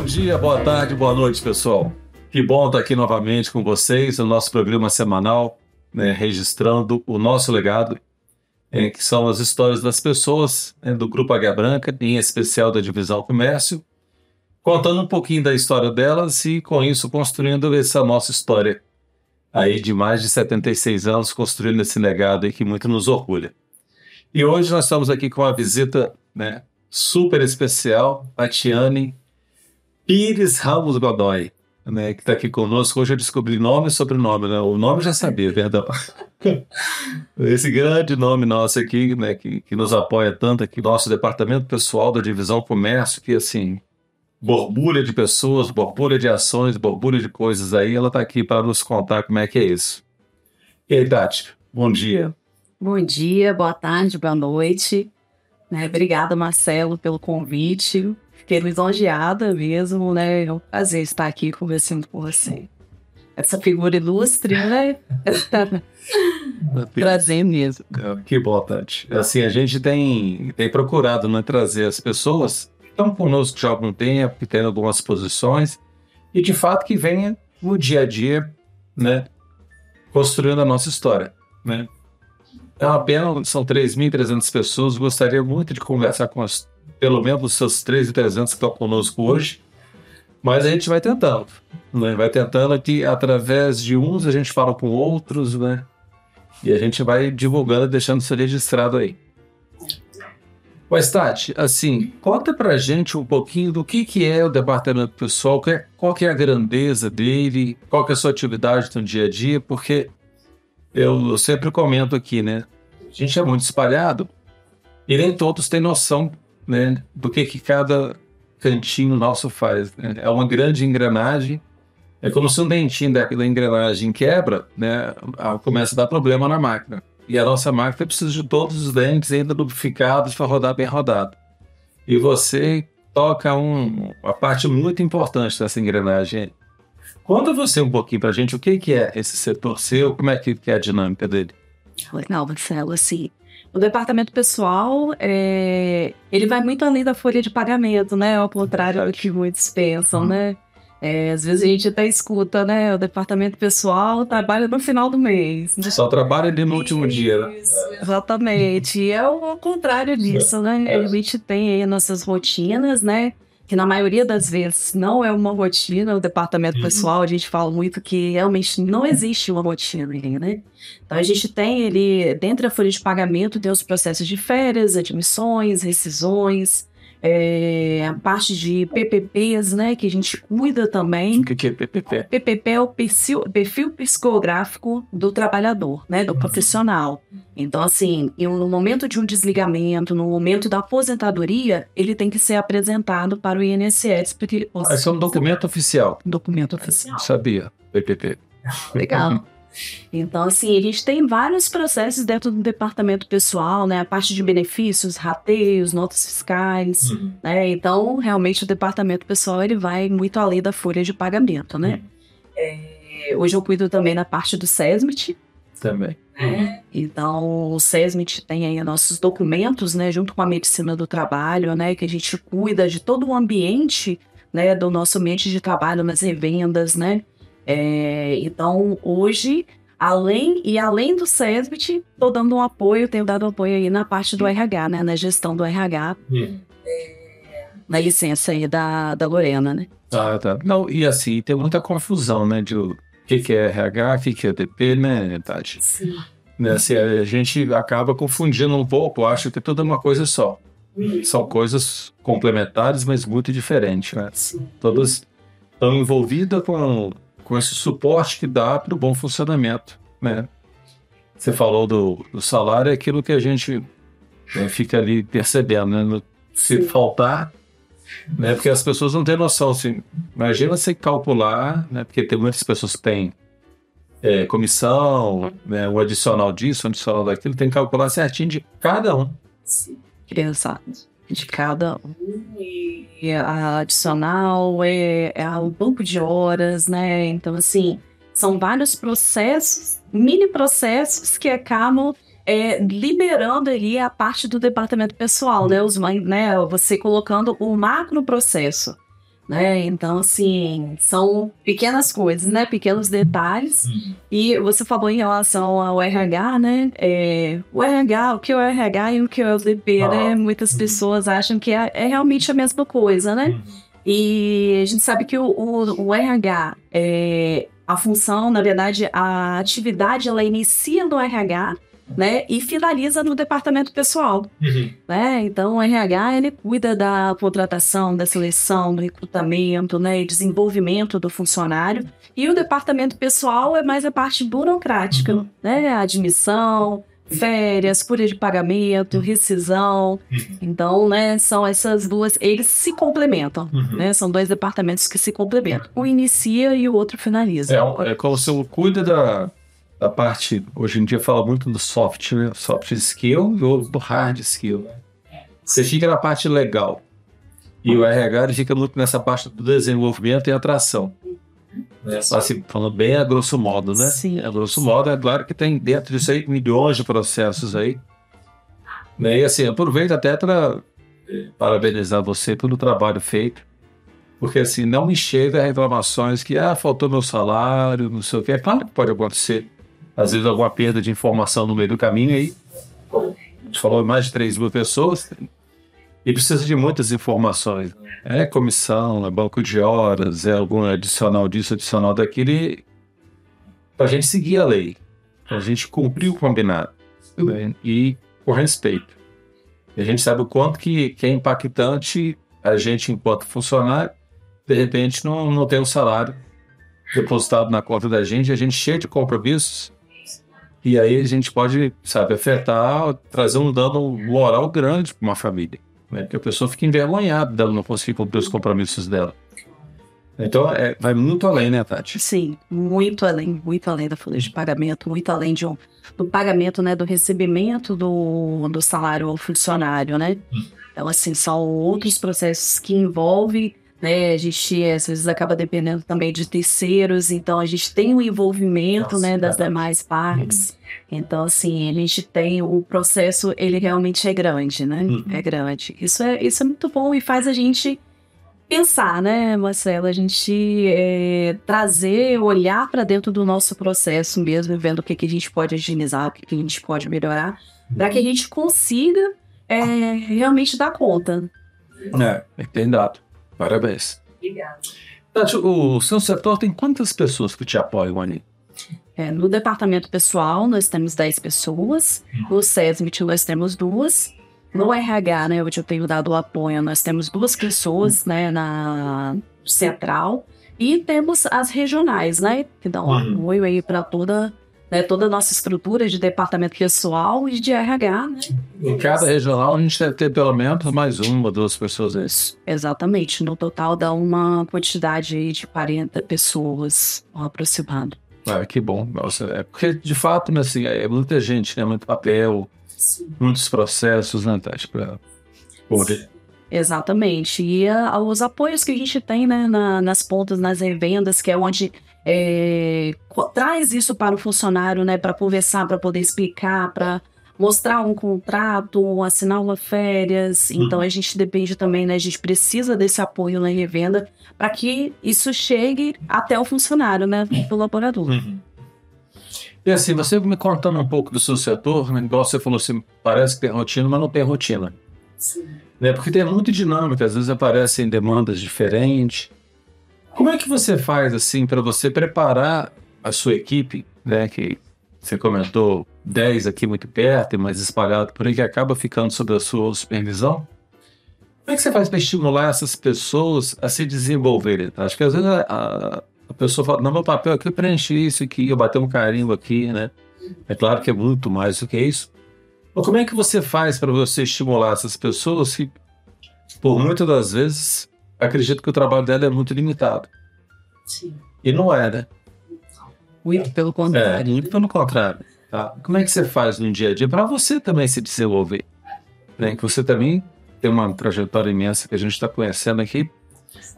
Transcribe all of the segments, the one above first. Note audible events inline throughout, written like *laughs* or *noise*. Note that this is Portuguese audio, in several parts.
Bom dia, boa tarde, boa noite, pessoal. Que bom estar aqui novamente com vocês no nosso programa semanal, né, registrando o nosso legado, é, que são as histórias das pessoas né, do Grupo Águia Branca, em especial da Divisão Comércio, contando um pouquinho da história delas e, com isso, construindo essa nossa história aí de mais de 76 anos, construindo esse legado aí que muito nos orgulha. E hoje nós estamos aqui com uma visita né, super especial, a Tiane Pires Ramos Godoy, né, que está aqui conosco. Hoje eu descobri nome e sobrenome, né? O nome eu já sabia, *laughs* perdão. Esse grande nome nosso aqui, né, que, que nos apoia tanto aqui, nosso departamento pessoal da Divisão Comércio, que assim, borbulha de pessoas, borbulha de ações, borbulha de coisas aí, ela está aqui para nos contar como é que é isso. E aí, Tati, bom dia. Bom dia, boa tarde, boa noite. Né, obrigada, Marcelo, pelo convite. Fiquei lisonjeada mesmo, né? É um prazer estar aqui conversando com você. Essa figura ilustre, né? *laughs* Prazer mesmo. Que bom, Tati. Assim, a gente tem, tem procurado né, trazer as pessoas que estão conosco já há algum tempo, que têm algumas posições, e de fato que venha no dia a dia, né? Construindo a nossa história, né? É uma pena, são 3.300 pessoas. Gostaria muito de conversar com as, pelo menos os seus 3.300 que estão conosco hoje. Mas a gente vai tentando. Né? Vai tentando que, através de uns, a gente fala com outros, né? E a gente vai divulgando, deixando isso registrado aí. Mas, Tati, assim, conta pra gente um pouquinho do que, que é o departamento pessoal, qual, é, qual que é a grandeza dele, qual que é a sua atividade no dia a dia, porque eu sempre comento aqui, né? A gente é muito espalhado e nem todos têm noção, né, do que, que cada cantinho nosso faz. Né? É uma grande engrenagem. É como se um dentinho daquela engrenagem quebra, né? Começa a dar problema na máquina. E a nossa máquina precisa de todos os dentes ainda lubrificados para rodar bem rodado. E você toca um, uma parte muito importante dessa engrenagem. Conta você um pouquinho para a gente o que, que é esse setor seu, como é que, que é a dinâmica dele. Legal, Marcelo, assim, o departamento pessoal, é, ele vai muito além da folha de pagamento, né? Ao contrário do que muitos pensam, né? É, às vezes a gente até escuta, né? O departamento pessoal trabalha no final do mês. Né? Só trabalha ali no último dia, né? Exatamente. E é o contrário disso, né? É. A gente tem aí nossas rotinas, né? Que na maioria das vezes não é uma rotina, o departamento uhum. pessoal, a gente fala muito que realmente não existe uma rotina, né? Então a gente tem ele, dentro da folha de pagamento, tem os processos de férias, admissões, rescisões, é, a parte de PPPs, né, que a gente cuida também. O que, que é PPP? PPP é o perfil, perfil psicográfico do trabalhador, né, do profissional. Então, assim, no momento de um desligamento, no momento da aposentadoria, ele tem que ser apresentado para o INSS. Porque ah, esse é um documento oficial? Documento oficial. Sabia, PPP. Legal. *laughs* Então, assim, a gente tem vários processos dentro do departamento pessoal, né? A parte de benefícios, rateios, notas fiscais, uhum. né? Então, realmente, o departamento pessoal, ele vai muito além da folha de pagamento, né? Uhum. É, hoje eu cuido também da parte do SESMIT. Também. Né? Então, o SESMIT tem aí nossos documentos, né? Junto com a medicina do trabalho, né? Que a gente cuida de todo o ambiente, né? Do nosso ambiente de trabalho nas revendas, né? É, então, hoje, além e além do SESBIT, estou dando um apoio, tenho dado apoio aí na parte do RH, né, na gestão do RH, hum. é, na licença aí da, da Lorena, né? Ah, tá. Não, e assim, tem muita confusão, né, de o que, que é RH, o que, que é DP, né, Tati? Sim. Né, assim, a gente acaba confundindo um pouco, acho que é tudo uma coisa só. São coisas complementares, mas muito diferentes, né? Sim. Todas estão envolvidas com com esse suporte que dá para o bom funcionamento, né? Você falou do, do, salário, é aquilo que a gente né, fica ali percebendo, né? Se Sim. faltar, né? Porque as pessoas não têm noção, assim, imagina você calcular, né? Porque tem muitas pessoas que têm é, comissão, né, um adicional disso, um adicional daquilo, tem que calcular certinho de cada um. Sim, exato de cada um e a adicional é, é o banco de horas, né? Então, assim, são vários processos, mini processos que acabam é, liberando ali a parte do departamento pessoal, né? Os, né? Você colocando o macro processo. Né? Então, assim, são pequenas coisas, né? Pequenos detalhes. Uhum. E você falou em relação ao RH, né? É, o RH, o que é o RH e o que é o DP, ah. né? Muitas uhum. pessoas acham que é, é, realmente a mesma coisa, né? Uhum. E a gente sabe que o, o, o RH, é, a função, na verdade, a atividade, ela inicia no RH, né? E finaliza no departamento pessoal, uhum. né? Então, o RH, ele cuida da contratação, da seleção, do recrutamento, né? E desenvolvimento do funcionário. E o departamento pessoal é mais a parte burocrática, uhum. né? A admissão, férias, folha de pagamento, rescisão. Uhum. Então, né, são essas duas, eles se complementam, uhum. né? São dois departamentos que se complementam. Um inicia e o outro finaliza. É, é como se eu cuida da, da parte, hoje em dia fala muito do soft, né? soft skill e do hard skill. Você fica na parte legal. E o RH fica muito nessa parte do desenvolvimento e atração. Assim, falando bem a grosso modo, né? Sim. A grosso modo, é claro que tem dentro disso aí milhões de processos aí. Né? E assim, aproveito até para eh, parabenizar você pelo trabalho feito. Porque assim, não me chega reclamações que ah, faltou meu salário, não sei o que. É claro que pode acontecer às vezes alguma perda de informação no meio do caminho aí. A gente falou mais de 3 mil pessoas e precisa de muitas informações. É comissão, é banco de horas, é algum adicional disso, adicional daquilo, para a gente seguir a lei, para a gente cumprir o combinado né? e com respeito. E a gente sabe o quanto que, que é impactante a gente, enquanto funcionário, de repente não, não tem um salário depositado na conta da gente, a gente cheio de compromissos, e aí a gente pode, sabe, afetar, trazer um dano moral grande para uma família. Né? Porque a pessoa fica envergonhada dela não conseguir cumprir os compromissos dela. Então, é, vai muito além, né, Tati? Sim, muito além, muito além da folha de pagamento, muito além de um, do pagamento, né, do recebimento do, do salário ao funcionário, né? Então, assim, são outros processos que envolvem né? A gente às vezes acaba dependendo também de terceiros, então a gente tem o envolvimento, Nossa, né, das é. demais partes. Uhum. Então, assim, a gente tem o processo, ele realmente é grande, né? Uhum. É grande. Isso é, isso é muito bom e faz a gente pensar, né, Marcelo? A gente é, trazer, olhar para dentro do nosso processo mesmo, vendo o que, que a gente pode agilizar, o que, que a gente pode melhorar, para que a gente consiga é, realmente dar conta. É, tem dado. Parabéns. Obrigada. Tati, o seu setor tem quantas pessoas que te apoiam ali? É, no departamento pessoal, nós temos 10 pessoas. No SESMIT, nós temos duas. No RH, né, onde eu tenho dado o apoio, nós temos duas pessoas né, na central. E temos as regionais, né, que dão uhum. apoio aí para toda né, toda a nossa estrutura de departamento pessoal e de RH, né? Em cada regional a gente deve ter pelo menos mais uma, duas pessoas. Isso. Exatamente. No total dá uma quantidade de 40 pessoas aproximado. Ah, que bom. Nossa, é porque, de fato, né, assim, é muita gente, né? Muito papel, Sim. muitos processos, né, Tati, para poder... Exatamente. E a, os apoios que a gente tem né, na, nas pontas, nas revendas, que é onde é, traz isso para o funcionário, né, para conversar, para poder explicar, para mostrar um contrato, assinar uma férias. Uhum. Então a gente depende também, né, a gente precisa desse apoio na revenda para que isso chegue até o funcionário, né, do laborador. Uhum. E assim, você me contando um pouco do seu setor, né, igual você falou assim, parece que tem rotina, mas não tem rotina. Sim. Né, porque tem muito dinâmica, às vezes aparecem demandas diferentes. Como é que você faz assim para você preparar a sua equipe, né? Que você comentou 10 aqui muito perto, mas espalhado por aí, que acaba ficando sob a sua supervisão. Como é que você faz para estimular essas pessoas a se desenvolverem? Acho que às vezes a, a pessoa fala, não, meu papel aqui é preencher isso aqui, eu bater um carimbo aqui, né? É claro que é muito mais do que isso. Mas como é que você faz para você estimular essas pessoas que, por muitas das vezes, acredito que o trabalho dela é muito limitado. Sim. E não é, né? Muito pelo contrário. É, muito pelo contrário. Tá? Como é que você faz no dia a dia para você também se desenvolver? Né? Que você também tem uma trajetória imensa que a gente está conhecendo aqui.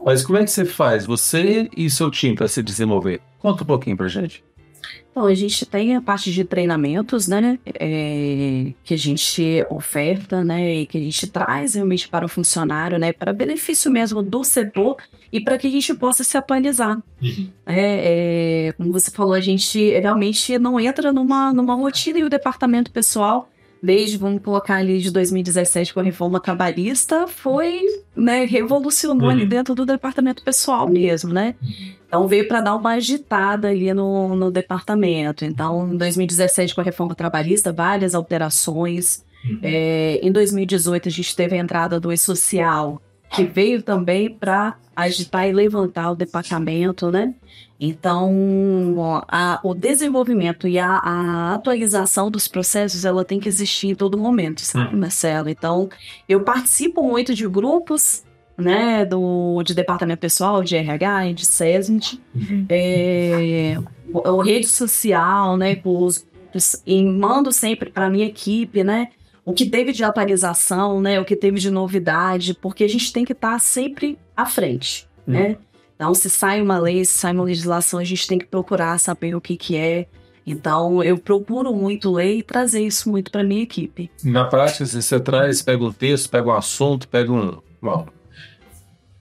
Mas como é que você faz, você e seu time, para se desenvolver? Conta um pouquinho para gente. Então, a gente tem a parte de treinamentos, né, é, que a gente oferta, né, e que a gente traz realmente para o funcionário, né, para benefício mesmo do setor e para que a gente possa se atualizar. Uhum. É, é, como você falou, a gente realmente não entra numa, numa rotina e o departamento pessoal desde, vamos colocar ali, de 2017 com a reforma trabalhista, foi, né, revolucionou uhum. ali dentro do departamento pessoal mesmo, né? Então veio para dar uma agitada ali no, no departamento. Então, em 2017 com a reforma trabalhista, várias alterações. Uhum. É, em 2018 a gente teve a entrada do E-Social, que veio também para agitar e levantar o departamento, né? Então, a, o desenvolvimento e a, a, atualização dos processos, ela tem que existir em todo momento, sabe, hum. Marcelo? Então, eu participo muito de grupos, né, do, de departamento pessoal, de RH, de SESMIT, uhum. é, o, rede social, né, os, e mando sempre para a minha equipe, né, o que teve de atualização, né, o que teve de novidade, porque a gente tem que estar tá sempre à frente, uhum. né? Então, se sai uma lei, se sai uma legislação, a gente tem que procurar saber o que, que é. Então, eu procuro muito ler e trazer isso muito para minha equipe. Na prática, você traz, pega um texto, pega um assunto, pega um,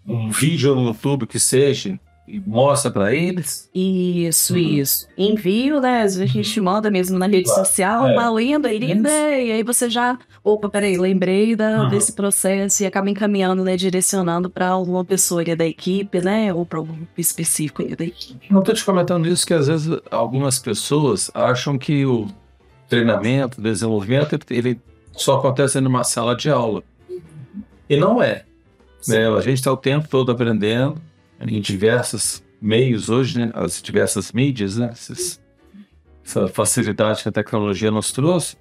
um vídeo no YouTube que seja, e mostra para eles? Isso, uhum. isso. Envio, né? A gente manda mesmo na rede claro. social, é. uma lenda, aí, né? e aí você já, opa, peraí, lembrei da, uhum. desse processo e acaba encaminhando, né? Direcionando para alguma pessoa da equipe, né? Ou para algum grupo específico da equipe. Não estou te comentando isso que às vezes algumas pessoas acham que o treinamento, o desenvolvimento, ele só acontece numa sala de aula. E não é. Né? A gente está o tempo todo aprendendo em diversos meios hoje, né? as diversas mídias, né? Esses, essa facilidade que a tecnologia nos trouxe.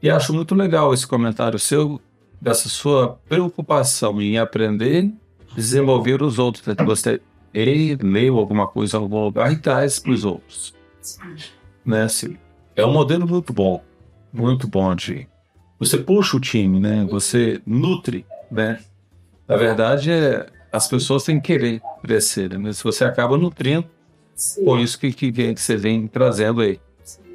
E acho muito legal esse comentário seu, dessa sua preocupação em aprender, desenvolver os outros. Né? Você leu alguma coisa em algum lugar e traz para os outros. Né? Assim, é um modelo muito bom, muito bom de... Você puxa o time, né? Você nutre, né? Na verdade, é as pessoas têm que querer crescer, né? Se você acaba nutrindo Sim. com isso que, que, que você vem trazendo aí.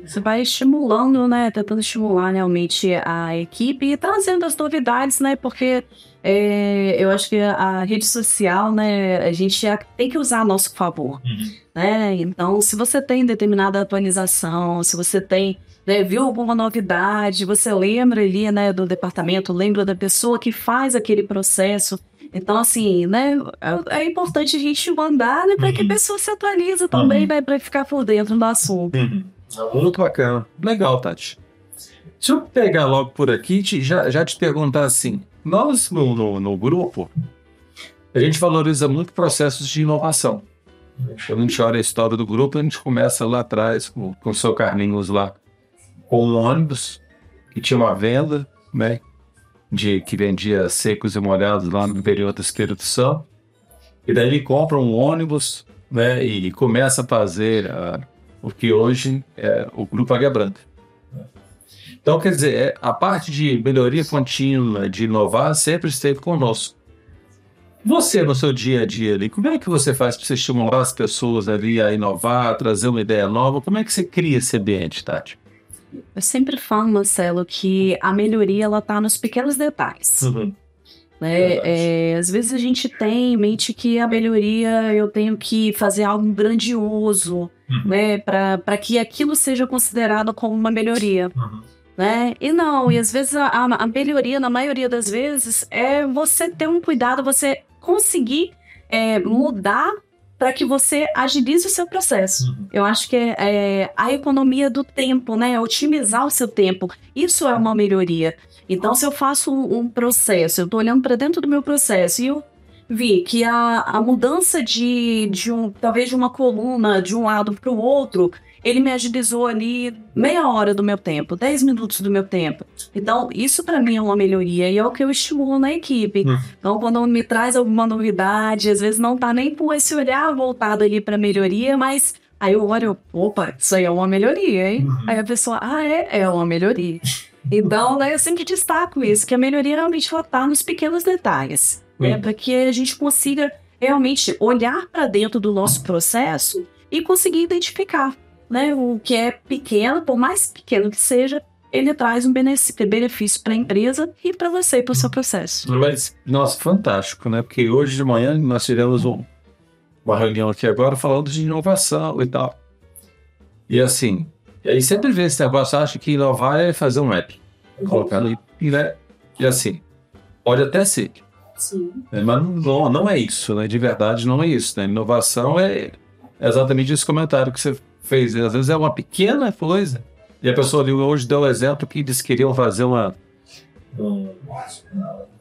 Você vai estimulando, né? Tentando estimular realmente a equipe e trazendo as novidades, né? Porque é, eu acho que a rede social, né? A gente tem que usar a nosso favor, uhum. né? Então, se você tem determinada atualização, se você tem né, viu alguma novidade, você lembra ali, né, do departamento, lembra da pessoa que faz aquele processo. Então, assim, né, é, é importante a gente mandar, né, para uhum. que a pessoa se atualize também, uhum. né, para ficar por dentro do assunto. Uhum. Muito bacana. Legal, Tati. Deixa eu pegar logo por aqui e já, já te perguntar assim, nós no, no, no grupo, a gente valoriza muito processos de inovação. Quando a gente olha a história do grupo, a gente começa lá atrás com, com o seu Carlinhos lá, com um ônibus que tinha uma venda, né? De que vendia secos e molhados lá no interior do Espírito Santo. E daí ele compra um ônibus né, e começa a fazer uh, o que hoje é o Grupo Águia Branca. Então, quer dizer, é, a parte de melhoria contínua, de inovar, sempre esteve conosco. Você, no seu dia a dia ali, como é que você faz para estimular as pessoas ali a inovar, a trazer uma ideia nova? Como é que você cria esse ambiente, Tati? Eu sempre falo, Marcelo, que a melhoria ela tá nos pequenos detalhes. Uhum. Né? É, às vezes a gente tem em mente que a melhoria eu tenho que fazer algo grandioso, uhum. né? Para que aquilo seja considerado como uma melhoria. Uhum. Né? E não, e às vezes a, a melhoria, na maioria das vezes, é você ter um cuidado, você conseguir é, mudar para que você agilize o seu processo. Uhum. Eu acho que é, é, a economia do tempo, né? Otimizar o seu tempo. Isso é uma melhoria. Então, se eu faço um, um processo, eu estou olhando para dentro do meu processo e eu vi que a, a mudança de, de um, talvez de uma coluna de um lado para o outro, ele me agilizou ali meia hora do meu tempo, 10 minutos do meu tempo. Então, isso para mim é uma melhoria e é o que eu estimulo na equipe. Hum. Então, quando me traz alguma novidade, às vezes não tá nem com esse olhar voltado ali para melhoria, mas aí eu olho, opa, isso aí é uma melhoria, hein? Uhum. Aí a pessoa, ah, é, é uma melhoria. Então, né, eu sempre destaco isso, que a melhoria realmente está nos pequenos detalhes. Né, para que a gente consiga realmente olhar para dentro do nosso processo e conseguir identificar né? O que é pequeno, por mais pequeno que seja, ele traz um benefício para a empresa e para você e para o seu processo. Mas, nossa, fantástico, né? Porque hoje de manhã nós tivemos um, uma reunião aqui agora falando de inovação e tal. E assim, e aí sempre vê esse negócio, acha que inovar é fazer um app. Colocar ali, né? E assim, pode até ser. Sim. É, mas não, não é isso, né? De verdade não é isso, né? Inovação é exatamente esse comentário que você fez. Às vezes é uma pequena coisa. E a pessoa ali hoje deu o exemplo que que queriam fazer uma um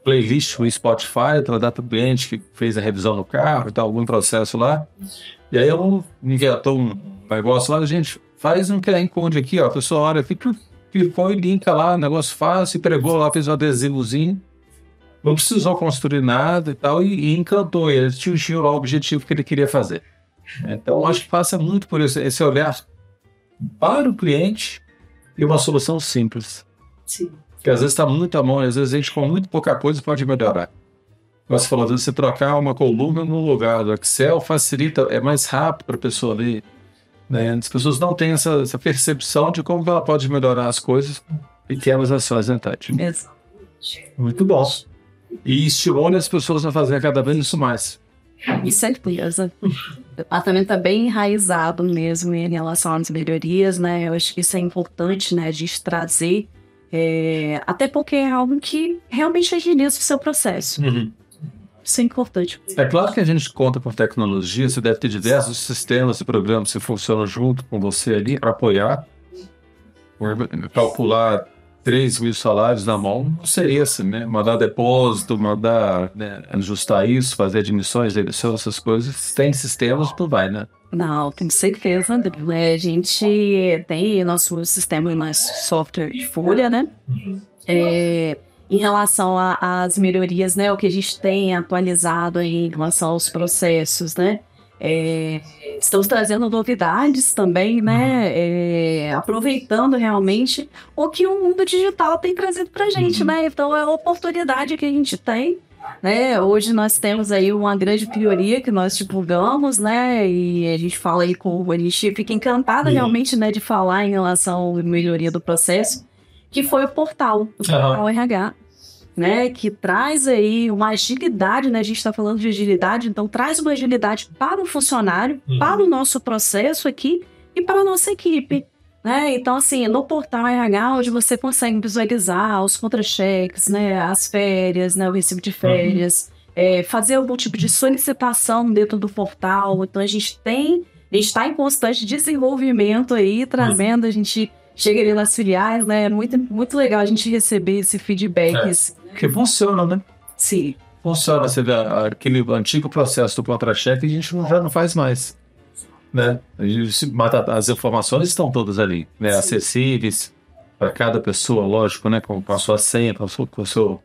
playlist no Spotify, para dar para cliente que fez a revisão no carro e tal, algum processo lá. E aí eu inventou um negócio lá, gente faz um QR Code aqui, ó. A pessoa olha, fica, clicou e linka lá, negócio fácil, pregou lá, fez um adesivozinho. Não precisou construir nada e tal, e, e encantou. Ele atingiu o objetivo que ele queria fazer. Então, acho que passa muito por esse, esse olhar para o cliente e uma solução simples. Sim. Que às vezes está muito à mão, às vezes a gente com muito pouca coisa pode melhorar. Você falou, às vezes você trocar uma coluna no lugar do Excel facilita, é mais rápido para a pessoa ali. Né? As pessoas não têm essa, essa, percepção de como ela pode melhorar as coisas com pequenas ações, né, Tati? Exatamente. Muito bom. E estimula as pessoas a fazer cada vez isso mais. Com certeza. O departamento está bem enraizado mesmo em relação às melhorias, né? Eu acho que isso é importante, né? A gente trazer, é... até porque é algo que realmente agiliza o seu processo. Uhum. Isso é importante. É claro que a gente conta com tecnologia, você deve ter diversos sistemas e programas que funcionam junto com você ali para apoiar. Calcular 3 mil salários na mão não seria assim, né? Mandar depósito, mandar né, ajustar isso, fazer admissões, essas coisas. Tem sistemas, tu vai, né? Não, tenho certeza. A gente tem nosso sistema, nosso software de folha, né? É, em relação às melhorias, né? O que a gente tem atualizado em relação aos processos, né? É, estamos trazendo novidades também, né? É, aproveitando realmente o que o mundo digital tem trazido para a gente, uhum. né? Então é a oportunidade que a gente tem. Né? Hoje nós temos aí uma grande prioria que nós divulgamos, né? E a gente fala aí com a gente fica encantada uhum. realmente, né, de falar em relação à melhoria do processo, que foi o portal, o portal uhum. RH né, que traz aí uma agilidade, né, a gente está falando de agilidade, então traz uma agilidade para o funcionário, uhum. para o nosso processo aqui e para a nossa equipe. Né? Então, assim, no portal RH, onde você consegue visualizar os contra-cheques, né, as férias, né, o recibo de férias, uhum. é, fazer algum tipo de solicitação dentro do portal. Então, a gente tem, a gente está em constante desenvolvimento aí, trazendo, uhum. a gente chega ali nas filiais, né? É muito, muito legal a gente receber esse feedback. É. que funciona, né? Sim. Funciona. Você vê aquele antigo processo do contra-cheque, a gente já não faz mais. Né? As informações estão todas ali, né? acessíveis para cada pessoa, lógico, né? com, a sua senha, com, o seu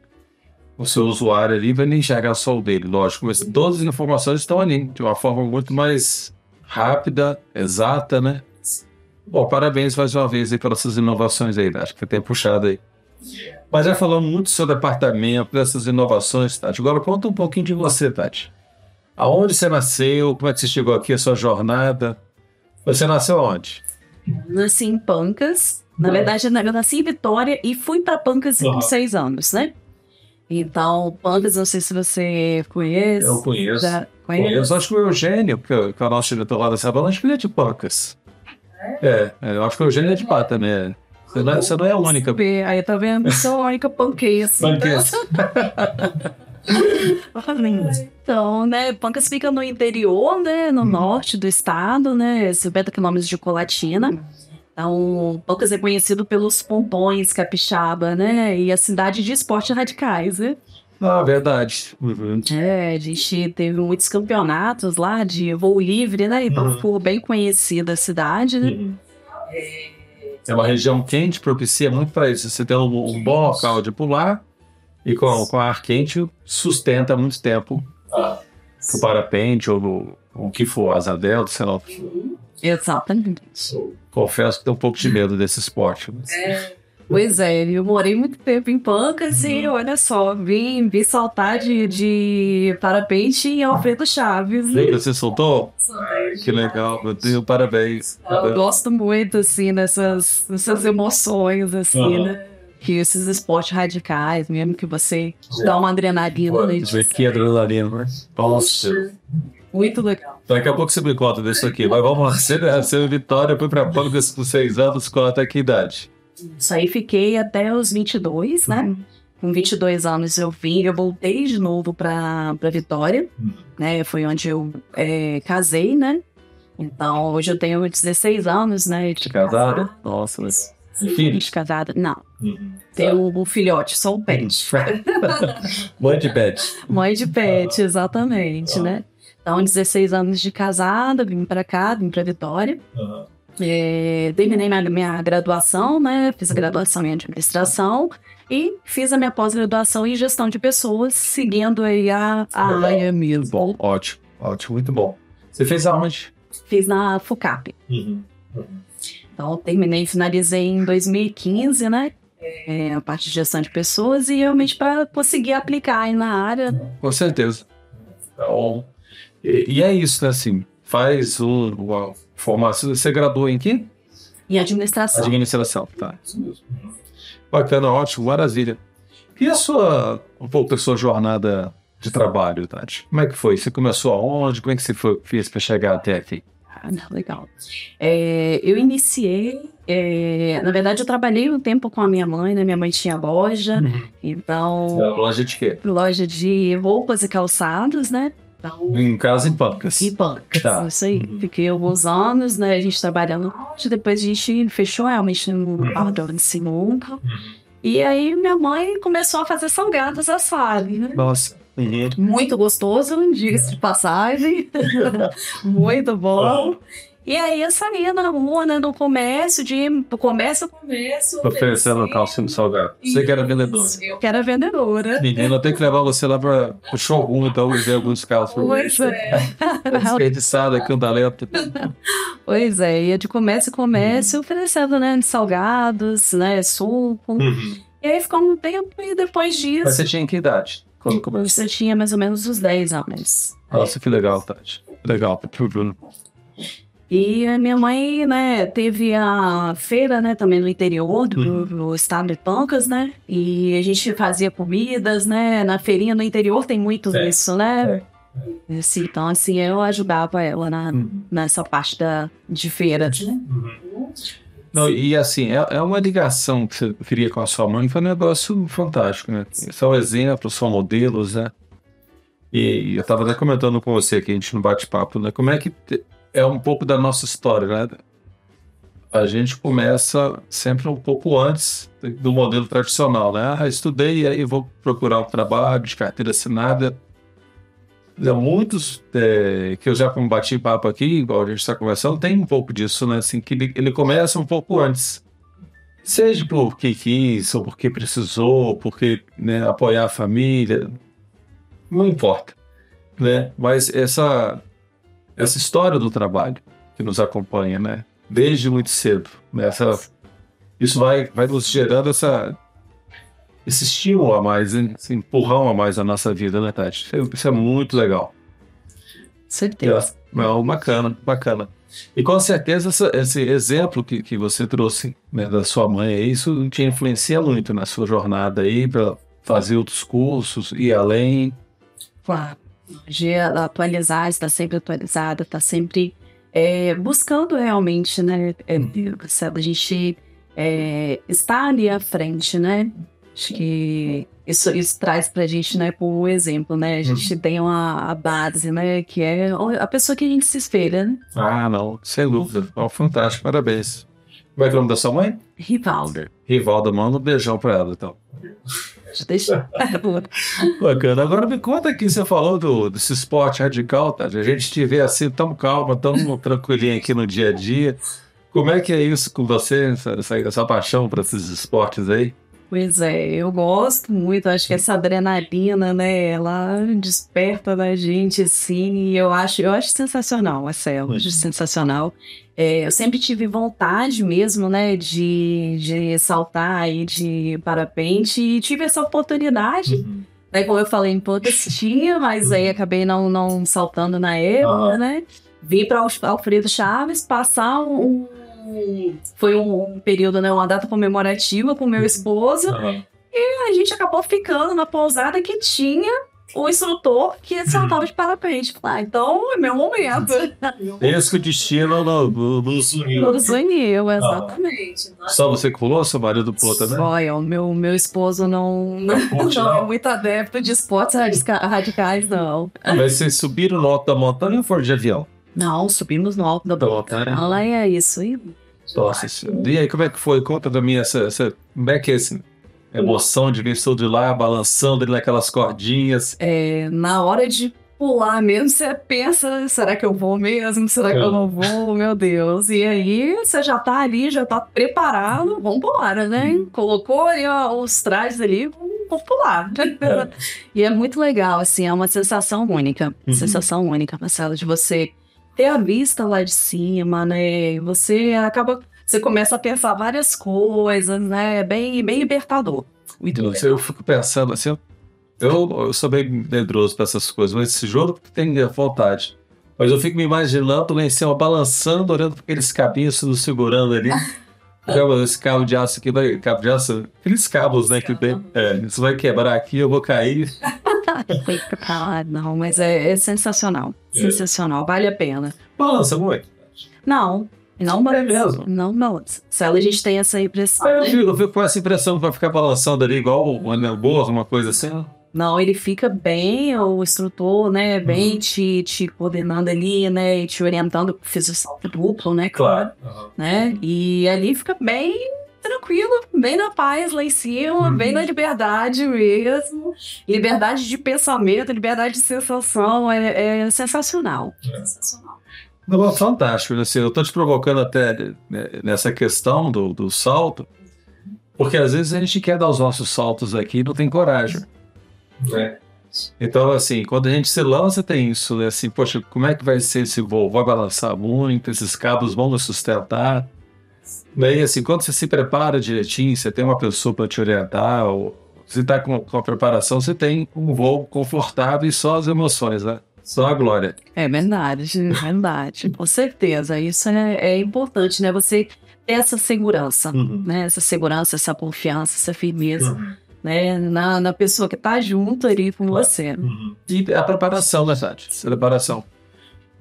o seu usuário ali vai nem enxergar só o dele, lógico, mas todas as informações estão ali de uma forma muito mais rápida, exata, né? Bom, parabéns mais uma vez aí pelas suas inovações aí, acho que tem puxado aí. Mas já falamos muito do seu departamento, dessas inovações, Tati. Agora conta um pouquinho de você, Tati. Aonde você nasceu? Como é que você chegou aqui, a sua jornada? Você nasceu onde? Nasci em Pancas. Na verdade, eu nasci em Vitória e fui para Pancas com seis anos, né? Então, Pancas, não sei se você conhece. Eu conheço. Já conhece? Conheço, acho que o Eugênio, que é o nosso diretor lá da Sabana, acho que ele é de Pancas. É, é eu acho que o Eugênio é de Pá também. É. Você não, é, você não é a única. Aí tá vendo? Sou a única panqueça. Panqueça. *laughs* então, né, Pancas fica no interior, né, no hum. norte do estado, né, 50 quilômetros de Colatina. Então, Pancas é conhecido pelos pontões capixaba, né, e a cidade de esportes radicais, né. Ah, verdade. Uhum. É, a gente teve muitos campeonatos lá de voo livre, né, então uhum. ficou bem conhecida a cidade, né. Uhum. É uma região quente, propicia muito para isso. Você tem um, um bom local de pular e com, com ar quente sustenta muito tempo o parapente ou o que for, asa delta, sei lá. Exatamente. Confesso que tenho um pouco de medo desse esporte. Mas... É. Pois é, eu morei muito tempo em Pancas e uhum. olha só, vim, vim saltar de, de parapente em Alfredo Chaves. Você soltou? Que legal, meu Deus, parabéns. Eu gosto muito, assim, dessas, dessas emoções, assim, Uhum. né? Que esses esportes radicais, mesmo que você dá uma adrenalina, né? Isso aqui é adrenalina, né? Nossa. Muito legal. Daqui a pouco você me conta disso aqui, mas vamos lá. Você, você Vitória, foi pra Pancas com seis anos, com até que idade? Isso aí fiquei até os 22, né? Com 22 anos eu vim, eu voltei de novo pra, pra Vitória, né? Foi onde eu é, casei, né? Então, hoje eu tenho 16 anos, né? De Casada? Nossa, mas... Filhos? De casada. Não, tenho um filhote, só um pet. *laughs* Mãe de pet. Mãe de pet, exatamente, né? Então, 16 anos de casada, vim pra cá, vim pra Vitória. É, terminei minha, minha graduação, né? Fiz a graduação em administração e fiz a minha pós-graduação em gestão de pessoas, seguindo aí a, a área mesmo. Bom, ótimo, ótimo, muito bom. Você fez aonde? Fiz na FUCAP. Então, terminei finalizei em 2015, né? É, a parte de gestão de pessoas e realmente para conseguir aplicar aí na área. Com certeza. Então, e, e é isso, né? Assim, faz o, o formação. Você graduou em quê? Em administração. Administração, tá. Isso mesmo. Bacana, ótimo, maravilha. E a sua, um pouco da sua jornada de trabalho, Tati? Como é que foi? Você começou aonde? Como é que você foi, fez para chegar até aqui? Ah, não, legal. É, eu iniciei, é, na verdade, eu trabalhei um tempo com a minha mãe, né? Minha mãe tinha loja, então, Loja de quê? loja de roupas e calçados, né? Então, Em casa em Pancas. e bancas, Tá. isso aí. Fiquei alguns anos, né? A gente trabalhando longe, depois a gente fechou realmente no Pardon de Sinuca. E aí minha mãe começou a fazer salgados a Sally, né? Nossa. Muito gostoso, diga-se de passagem. *laughs* Muito bom. E aí eu saía na rua, né, no comércio, de do comércio a comércio. Oferecendo calcinha salgado. Você que era vendedor. Eu que era vendedora. Menina, eu tenho que levar você lá para o showroom, então, e ver alguns carros. *laughs* Pois é. Desperdiçada, cantaleta. Pois é, ia de comércio a comércio, oferecendo, né, salgados, né, suco. E aí ficou um tempo e depois Mas disso, você tinha que idade? Quando começou? você tinha mais ou menos uns 10 anos. Nossa, que legal, Tati. Legal. E a minha mãe, né, teve a feira, né, também no interior do, do estado de Pancas, né? E a gente fazia comidas, né? Na feirinha no interior tem muito É. isso, né? Assim, então, assim, eu ajudava ela na, Uhum. nessa parte da, de feira. né? Não, e assim, é, é uma ligação que você cria com a sua mãe, foi um negócio fantástico, né? São exemplos, são modelos, né? E eu estava até comentando com você aqui, a gente no bate-papo, né? Como é que é um pouco da nossa história, né? A gente começa sempre um pouco antes do modelo tradicional, né? Ah, estudei e aí vou procurar um trabalho de carteira assinada. Há muitos é, que eu já bati papo aqui, igual a gente está conversando, tem um pouco disso, né? Assim, que ele, ele começa um pouco antes. Seja porque quis, ou porque precisou, porque né, apoiar a família, não importa. Né? Mas essa, essa história do trabalho que nos acompanha, né? Desde muito cedo. Né? Essa, isso vai, vai nos gerando essa, esse estímulo a mais, hein? esse empurrão a mais na nossa vida, né, Tati? Isso é- Isso é muito legal. Certeza. Não, bacana, bacana. E com certeza essa- esse exemplo que, que você trouxe né, da sua mãe, isso te influencia muito na sua jornada aí para fazer outros cursos, ir além. Claro. De atualizar, está sempre atualizada, está sempre é, buscando realmente, né? É, sabe, a gente é, está ali à frente, né? Acho que isso, isso traz pra gente, né, por exemplo, né? A gente tem uma a base, né? Que é a pessoa que a gente se espelha, né? Ah, não, sem dúvida. Oh, fantástico, parabéns. Como é que é o nome da sua mãe? Rivaldo. Rivalda, manda um beijão pra ela, então. Deixa. *laughs* Bacana. Agora me conta aqui, você falou do, desse esporte radical, tá? A gente te vê assim, tão calma, tão *laughs* tranquilinha aqui no dia a dia. Como é que é isso com você, essa, essa, essa paixão para esses esportes aí? Pois é, eu gosto muito, acho que essa adrenalina, né, ela desperta na gente, assim, e eu acho, eu acho sensacional, Marcelo, acho sensacional. É, eu sempre tive vontade mesmo, né, de, de saltar aí de parapente, e tive essa oportunidade, né, como eu falei, em tinha, mas aí acabei não, não saltando na época, né, vim para Alfredo Chaves passar um. Foi um, um, período, né? Uma data comemorativa com meu esposo. Uhum. E a gente acabou ficando na pousada que tinha o instrutor que saltava de parapente. Ah, então é meu momento. Esse que o destino nos uniu. Nos uniu, exatamente. Ah. Só você que pulou, seu marido pulou também? Olha, o meu, meu esposo não, não, não, é muito adepto de esportes radicais, não. Mas vocês subiram no alto da montanha ou foram de avião? Não, subimos no alto da montanha. Lá é isso. E... Nossa, e aí, como é que foi? Conta da minha, essa, essa, como é que é esse emoção de ver isso de lá, balançando ali naquelas cordinhas. É, na hora de pular mesmo, você pensa, será que eu vou mesmo? Será que eu não vou? Meu Deus. E aí, você já tá ali, já tá preparado, vamos embora, né? Uhum. Colocou ali ó, os trajes ali, vamos pular. É. *laughs* e é muito legal, assim, é uma sensação única. Uhum. Sensação única, Marcelo, de você ter a vista lá de cima, né? Você acaba você começa a pensar várias coisas, né? É bem, bem libertador. Muito eu, eu fico pensando assim, eu, eu sou bem medroso para essas coisas, mas esse jogo tem vontade. Mas eu fico me imaginando lá em cima, balançando, olhando para aqueles cabinhos nos segurando ali. *laughs* esse cabo de aço aqui, vai, cabo de aço, aqueles cabos, né, que tem, é, isso vai quebrar aqui, eu vou cair. *laughs* não, mas é, é sensacional, é. sensacional, vale a pena. Balança muito. Não, não balança. Não balança. Só a gente tem essa impressão. Ah, eu, fico, eu fico com essa impressão que vai ficar balançando ali igual o anel borro, uma coisa assim. Não, ele fica bem, o instrutor, né, bem uhum. te, te coordenando ali, né, e te orientando, fiz o salto duplo, né, claro, uhum. né, e ali fica bem tranquilo, bem na paz lá em cima, uhum. bem na liberdade mesmo, liberdade de pensamento, liberdade de sensação, é, é sensacional, é. sensacional. Não, fantástico, assim, eu estou te provocando até né, nessa questão do, do salto, porque às vezes a gente quer dar os nossos saltos aqui e não tem coragem. É. Então, assim, quando a gente se lança, tem isso, né? Assim, poxa, como é que vai ser esse voo? Vai balançar muito, esses cabos vão nos sustentar. Daí, assim, quando você se prepara direitinho, você tem uma pessoa para te orientar, ou você está com, com a preparação, você tem um voo confortável e só as emoções, né? Só a glória. É verdade, é verdade. Com certeza. Isso é, é, importante, né? Você ter essa segurança, uhum. né? Essa segurança, essa confiança, essa firmeza. Uhum. Né, na, na pessoa que está junto ali com você. Uhum. E a preparação, né, Tati? A preparação.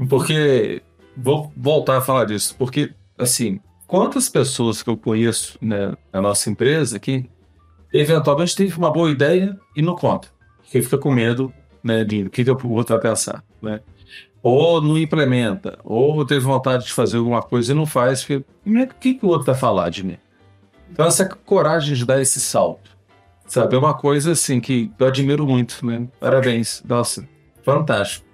Porque, vou voltar a falar disso, porque, assim, quantas pessoas que eu conheço né, na nossa empresa que eventualmente teve uma boa ideia e não conta, porque fica com medo né, lindo, o que, que o outro vai pensar, né? Ou não implementa, ou teve vontade de fazer alguma coisa e não faz, porque o que, que o outro vai falar de mim? Então essa coragem de dar esse salto, sabe? É uma coisa assim que eu admiro muito, né? Parabéns, nossa, fantástico.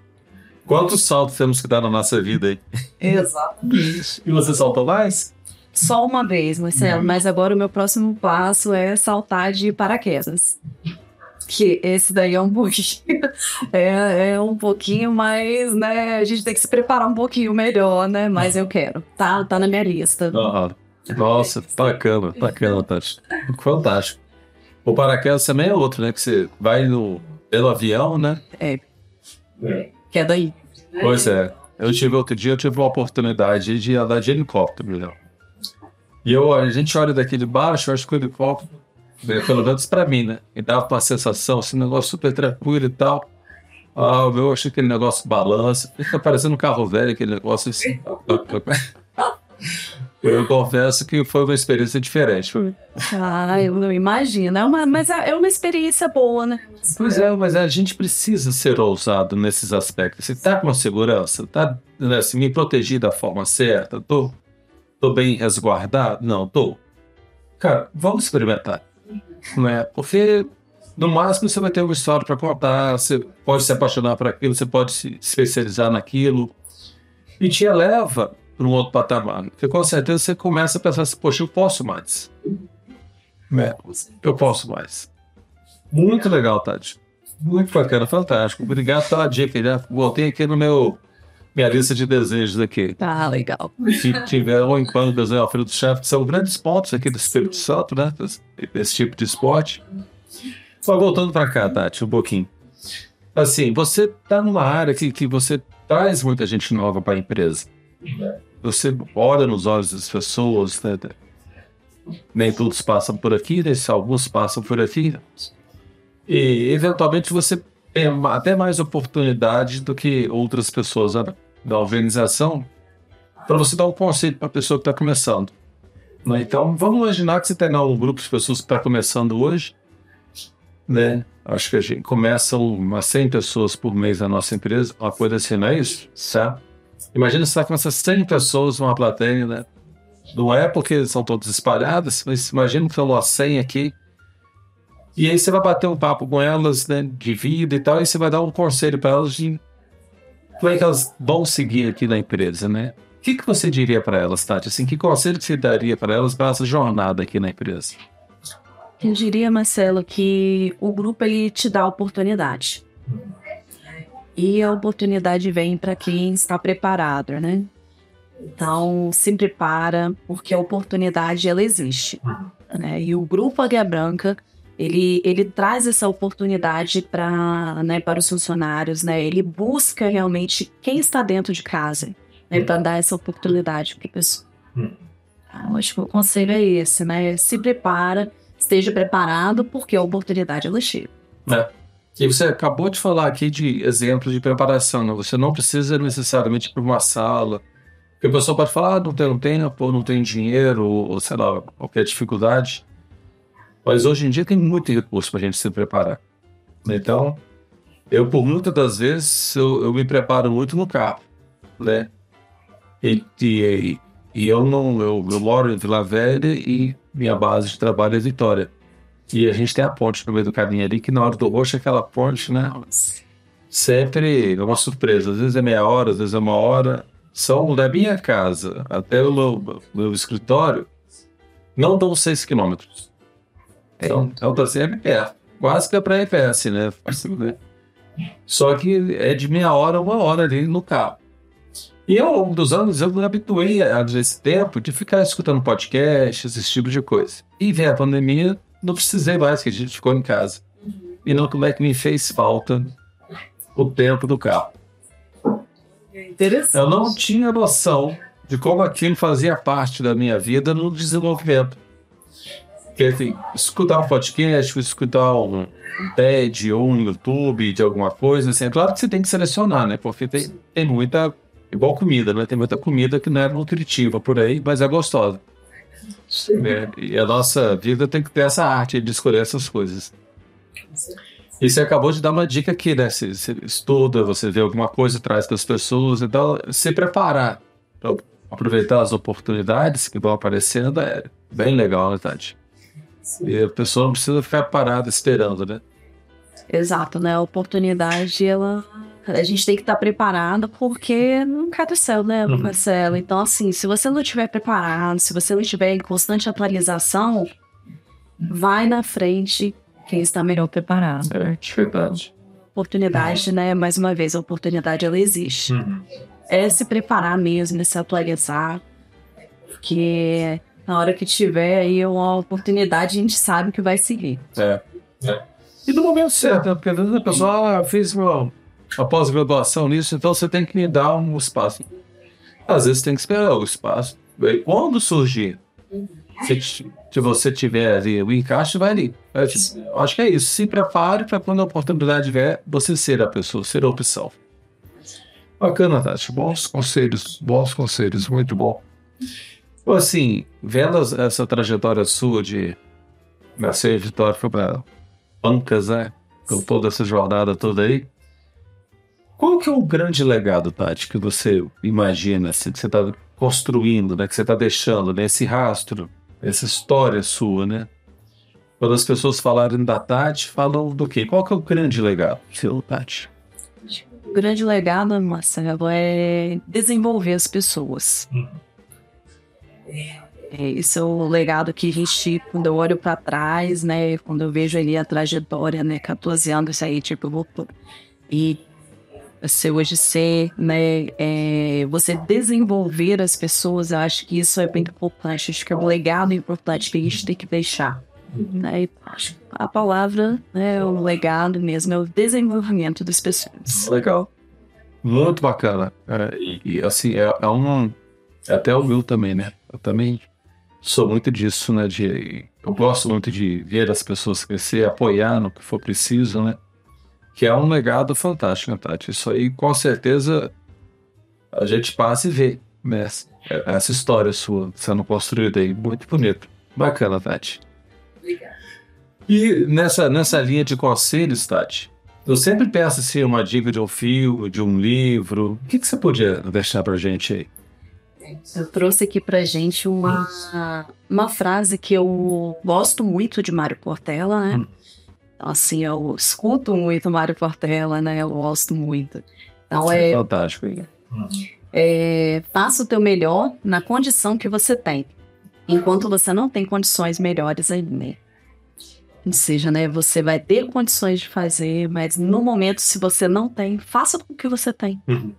Quantos saltos temos que dar na nossa vida aí? Exatamente. e você saltou mais? Só uma vez, Marcelo, uhum. mas agora o meu próximo passo é saltar de paraquedas que esse daí é um pouquinho, *laughs* é, é, um pouquinho mais, né? A gente tem que se preparar um pouquinho melhor, né? Mas eu quero, tá? Tá na minha lista. Ah, nossa, bacana, bacana, Tati. Fantástico. O paraquedas também é outro, né? Que você vai no, pelo avião, né? É. é. Que é daí. Pois é. Eu tive outro dia, eu tive uma oportunidade de andar de helicóptero, Léo. E eu, a gente olha daqui de baixo, eu acho que o helicóptero pelo menos pra mim, né? E dava uma sensação, assim, um negócio super tranquilo e tal. Ah, o meu, achei aquele negócio balança. Fica parecendo um carro velho, aquele negócio assim. *laughs* Eu confesso que foi uma experiência diferente. Ah, eu não imagino. É uma, mas é, é uma experiência boa, né? Pois é, mas a gente precisa ser ousado nesses aspectos. Você tá com segurança? Tá né, assim, me proteger da forma certa? Tô, tô bem resguardado? Não, tô. Cara, vamos experimentar né? Porque no máximo você vai ter uma história para contar, você pode se apaixonar por aquilo, você pode se especializar naquilo e te eleva para um outro patamar. Porque com certeza você começa a pensar assim, poxa, eu posso mais. É, eu posso mais. Muito legal, Tati. Muito bacana, fantástico. Obrigado pela dica. Já voltei aqui no meu minha lista de desejos aqui. Tá, legal. Se tiver ou em quando desenho Alfredo Chef, são grandes pontos aqui do Espírito Santo, né? Esse tipo de esporte. Só voltando para cá, Tati, um pouquinho. Assim, você tá numa área que, que você traz muita gente nova para a empresa. Você olha nos olhos das pessoas, né? nem todos passam por aqui, né? alguns passam por aqui. E eventualmente você tem até mais oportunidade do que outras pessoas né? Da organização para você dar um conselho para a pessoa que está começando. Né? Então, vamos imaginar que você tem um grupo de pessoas que está começando hoje, né? Acho que a gente começa umas 100 pessoas por mês na nossa empresa, uma coisa assim, não é isso? Certo? Imagina você está com essas 100 pessoas numa plateia, né? Não é porque são todas espalhadas, mas imagina que falou 100 aqui. E aí você vai bater um papo com elas, né, de vida e tal, e você vai dar um conselho para elas de como é que elas vão seguir aqui na empresa, né? O que, que você diria para elas, Tati? Assim, que conselho você daria para elas para essa jornada aqui na empresa? Eu diria, Marcelo, que o grupo ele te dá oportunidade. E a oportunidade vem para quem está preparado, né? Então, se prepara, porque a oportunidade ela existe. Né? E o grupo Águia Branca, ele, ele traz essa oportunidade para né, para os funcionários, né? Ele busca realmente quem está dentro de casa, né, para dar essa oportunidade para a pessoa. Então, acho que o conselho é esse, né? Se prepara, esteja preparado, porque a oportunidade ela chega. É. E você acabou de falar aqui de exemplos de preparação, né? Você não precisa necessariamente ir para uma sala. Porque a pessoa pode falar, ah, não tem tempo, ou não tem dinheiro, ou sei lá, qualquer dificuldade. Mas hoje em dia tem muito recurso para a gente se preparar. Então, eu, por muitas das vezes, eu, eu me preparo muito no carro, né? E, e, e eu não, eu, eu moro em Vila Velha e minha base de trabalho é Vitória. E a gente tem a ponte no meio do caminho ali, que na hora do roxo, aquela ponte, né? Sempre é uma surpresa. Às vezes é meia hora, às vezes é uma hora. São da minha casa até o meu, meu escritório, não dão seis quilômetros. Então, então tá sempre perto. Quase que é pra EPS, né? Só que é de meia hora a uma hora ali no carro. E ao longo dos anos eu me habituei a esse tempo de ficar escutando podcasts, esse tipo de coisa. E vem a pandemia, não precisei mais, que a gente ficou em casa. E não como é que me fez falta o tempo do carro. Interessante. Eu não tinha noção de como aquilo fazia parte da minha vida no desenvolvimento. Porque, assim, escutar um podcast, escutar um TED ou um YouTube de alguma coisa, assim, é claro que você tem que selecionar, né? Porque tem, tem muita Igual comida, né? Tem muita comida que não é nutritiva por aí, mas é gostosa. É, e a nossa vida tem que ter essa arte de escolher essas coisas. E você acabou de dar uma dica aqui, né? Você, você estuda, você vê alguma coisa atrás das pessoas, então se preparar para aproveitar as oportunidades que vão aparecendo é bem legal, né, Tati? E a pessoa não precisa ficar parada esperando, né? Exato, né? A oportunidade, ela a gente tem que estar tá preparado porque não cai do céu, né, uhum. Marcelo? Então, assim, se você não estiver preparado, se você não estiver em constante atualização, vai na frente quem está melhor preparado. É, verdade. Oportunidade, né? Mais uma vez, a oportunidade ela existe. Uhum. É se preparar mesmo, é se atualizar, porque na hora que tiver aí uma oportunidade, a gente sabe que vai seguir. É. é. E no momento certo, né? Porque às vezes a pessoa ah, fez uma a pós-graduação nisso, então você tem que me dar um espaço. Às vezes tem que esperar o espaço. E quando surgir, se, se você tiver ali o encaixe, vai ali. Eu acho que é isso. Se prepare para quando a oportunidade vier, você ser a pessoa, ser a opção. Bacana, Tati. Bons conselhos, bons conselhos, muito bom. Assim, vendo essa trajetória sua de nascer Vitória para bancas, né? Com toda essa jornada toda aí, qual que é o grande legado, Tati, que você imagina, assim, que você está construindo, né, que você está deixando, né, esse rastro, essa história sua, né? Quando as pessoas falarem da Tati, falam do quê? Qual que é o grande legado seu, Tati? O grande legado, Marcelo, é desenvolver as pessoas. Uhum. É, esse é o legado que a gente, quando eu olho para trás, né, quando eu vejo ali a trajetória, né, 14 anos aí, tipo, vou... E ser hoje ser, né, é, você desenvolver as pessoas, eu acho que isso é bem importante, acho que é um legado importante que a gente tem que deixar. Né? A palavra, né, o legado mesmo, é o desenvolvimento das pessoas. Legal. Muito bacana. É, e, e, assim, é, é um. É até o meu também, né? Eu também sou muito disso, né? De, eu gosto muito de ver as pessoas crescer, apoiar no que for preciso, né? Que é um legado fantástico, né, Tati? Isso aí, com certeza, a gente passa e vê, né? Essa história sua sendo construída aí. Muito bonito. Bacana, Tati. Obrigada. E nessa, nessa linha de conselhos, Tati, eu sempre peço assim, uma dica de um filme, de um livro. O que, que você podia deixar pra gente aí? Eu trouxe aqui pra gente uma, uma frase que eu gosto muito de Mário Portela, né? Hum. Então, assim, eu escuto muito Mário Portela, né? Eu gosto muito. Então, é, é fantástico. É, faça o teu melhor na condição que você tem, enquanto você não tem condições melhores ainda. Ou seja, né, você vai ter condições de fazer, mas no momento, se você não tem, faça com o que você tem. Uhum.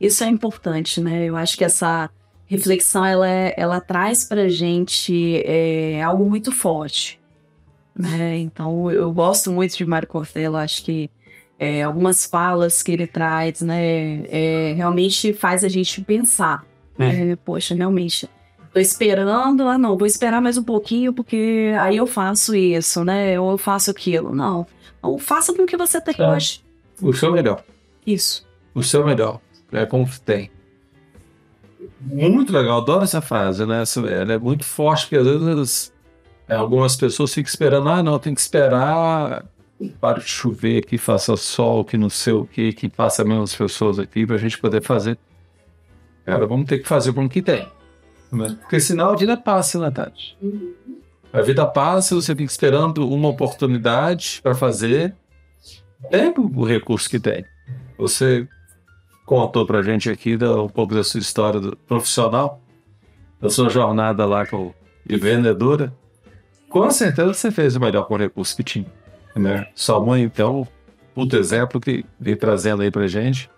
Isso é importante, né? Eu acho que essa reflexão, ela, é, ela traz pra gente é, algo muito forte. Né? Então, eu gosto muito de Mário Cortella, acho que é, algumas falas que ele traz, né, é, realmente faz a gente pensar. É. poxa, realmente, tô esperando, ah não, vou esperar mais um pouquinho porque aí eu faço isso, né? Ou eu faço aquilo. Não. Faça com o que você tem hoje. O seu melhor. Isso. O seu melhor. É como tem. Muito legal, adoro essa frase, né? Ela é muito forte, porque às vezes é, algumas pessoas ficam esperando, ah, não, tem que esperar para de chover, que faça sol, que não sei o que, que passa menos pessoas aqui para a gente poder fazer. Cara, vamos ter que fazer com o que tem. Né? Porque senão a vida passa, né, Tati? A vida passa, você fica esperando uma oportunidade para fazer. É o recurso que tem. Você contou pra gente aqui um pouco da sua história profissional, da sua jornada lá com de vendedora. Com certeza você fez o melhor com o recurso que tinha. Né? Sua mãe, então, puto exemplo que veio trazendo aí pra gente.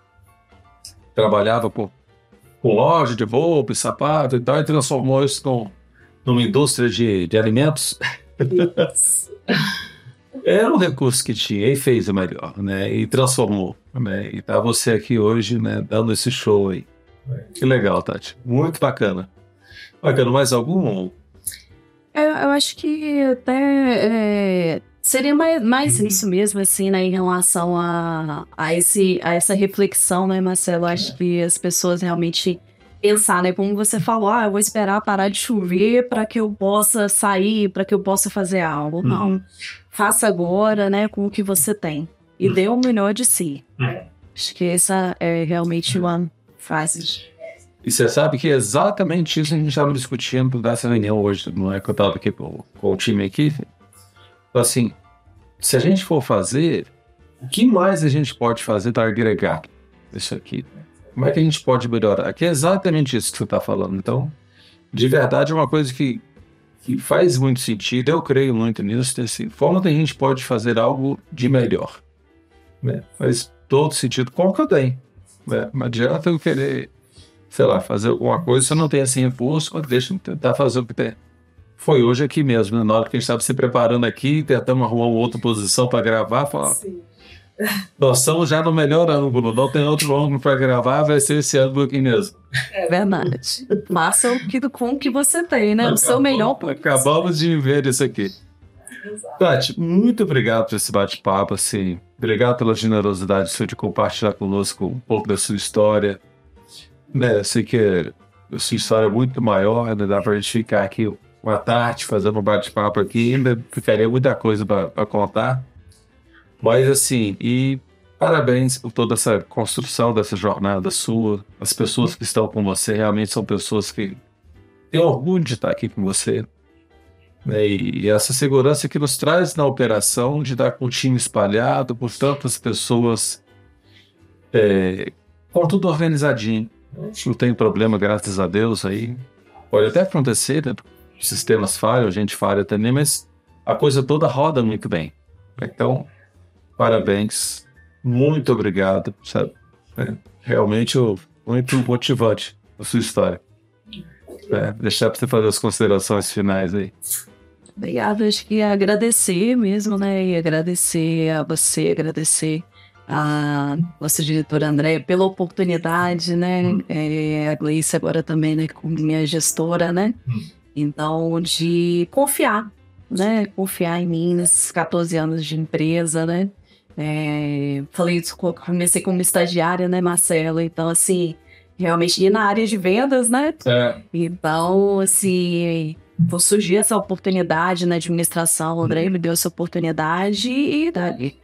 Trabalhava com com loja de roupa e sapato e tal, e transformou isso com, numa indústria de, de alimentos. *laughs* Era um recurso que tinha e fez o melhor, né? E transformou, né? E tá você aqui hoje, né? Dando esse show aí. Que legal, Tati. Muito bacana. Bacana, mais algum? Eu, eu acho que até é, Seria mais, mais uhum. isso mesmo, assim, né, em relação a, a, esse, a essa reflexão, né, Marcelo? Acho que as pessoas realmente pensar, né? Como você falou, ah, eu vou esperar parar de chover para que eu possa sair, para que eu possa fazer algo. Uhum. Faça agora, né, com o que você tem. E uhum. dê o melhor de si. Uhum. Acho que essa é realmente uma frase. E você sabe que é exatamente isso a gente estava discutindo nessa reunião hoje, não é que eu estava aqui com, com o time aqui. Assim, se a gente for fazer, o que mais a gente pode fazer para agregar isso aqui? Como é que a gente pode melhorar? Que é exatamente isso que você está falando. Então, de verdade, é uma coisa que, que faz muito sentido. Eu creio muito nisso. Desse forma que a gente pode fazer algo de melhor. Né? Faz todo sentido. Como que eu tenho? Né? Não adianta eu querer, sei lá, fazer alguma coisa se eu não tenho esse recurso, deixa eu tentar fazer o que tem foi hoje aqui mesmo, né? na hora que a gente estava se preparando aqui, tentando arrumar uma outra posição para gravar, falar, nós estamos já no melhor ângulo, não tem outro ângulo para gravar, vai ser esse ângulo aqui mesmo. É verdade. Faça o que, com o que você tem, né? O seu melhor. Acabamos de ver isso aqui. Tati, muito obrigado por esse bate-papo, assim. Obrigado pela generosidade sua de compartilhar conosco um pouco da sua história. Né, sei que a sua história é muito maior, né? dá para a gente ficar aqui uma tarde fazendo um bate-papo aqui, ainda ficaria muita coisa para contar. Mas assim, e parabéns por toda essa construção dessa jornada sua. As pessoas que estão com você realmente são pessoas que têm orgulho de estar aqui com você. Né? E essa segurança que nos traz na operação de estar com o time espalhado por tantas pessoas, é, com tudo organizadinho. Não tem problema, graças a Deus aí. Pode até acontecer, né? sistemas falham, a gente falha também, mas a coisa toda roda muito bem. Então, parabéns, muito obrigado, sabe? É, realmente muito motivante a sua história. É, deixar para você fazer as considerações finais aí. Obrigada, acho que agradecer mesmo, né? E agradecer a você, agradecer a nossa diretora Andréia pela oportunidade, né? Hum. É, a Gleice agora também, né, como minha gestora, né? Hum. Então, de confiar, né? Confiar em mim nesses 14 anos de empresa, né? É, falei isso, comecei como estagiária, né, Marcelo? Então, assim, realmente, e na área de vendas, né? É. Então, assim, vou surgir essa oportunidade na administração, o André me deu essa oportunidade e dali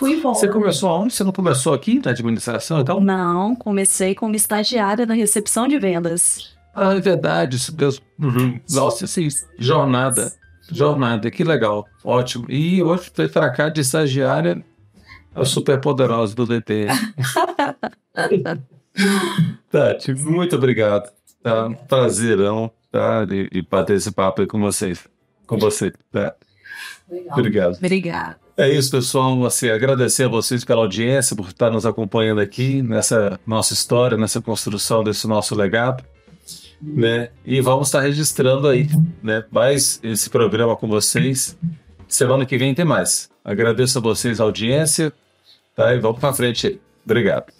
fui embora. Você começou aonde? Você não começou aqui na administração então? Não, comecei como estagiária na recepção de vendas. Ah, é verdade, isso Deus. Uhum. Nossa, assim, jornada. Jornada, que legal. Ótimo. E hoje foi para cá de estagiária é o super poderoso do DT. *laughs* Tati, muito obrigado. Tá? Prazerão tá? E, e bater esse papo aí com vocês. Com você. Tá? Obrigado. Obrigado. É isso, pessoal. Assim, agradecer a vocês pela audiência, por estar nos acompanhando aqui nessa nossa história, nessa construção desse nosso legado. Né? E vamos estar registrando aí né, mais esse programa com vocês. Semana que vem tem mais. Agradeço a vocês a audiência tá? e vamos para frente. Obrigado.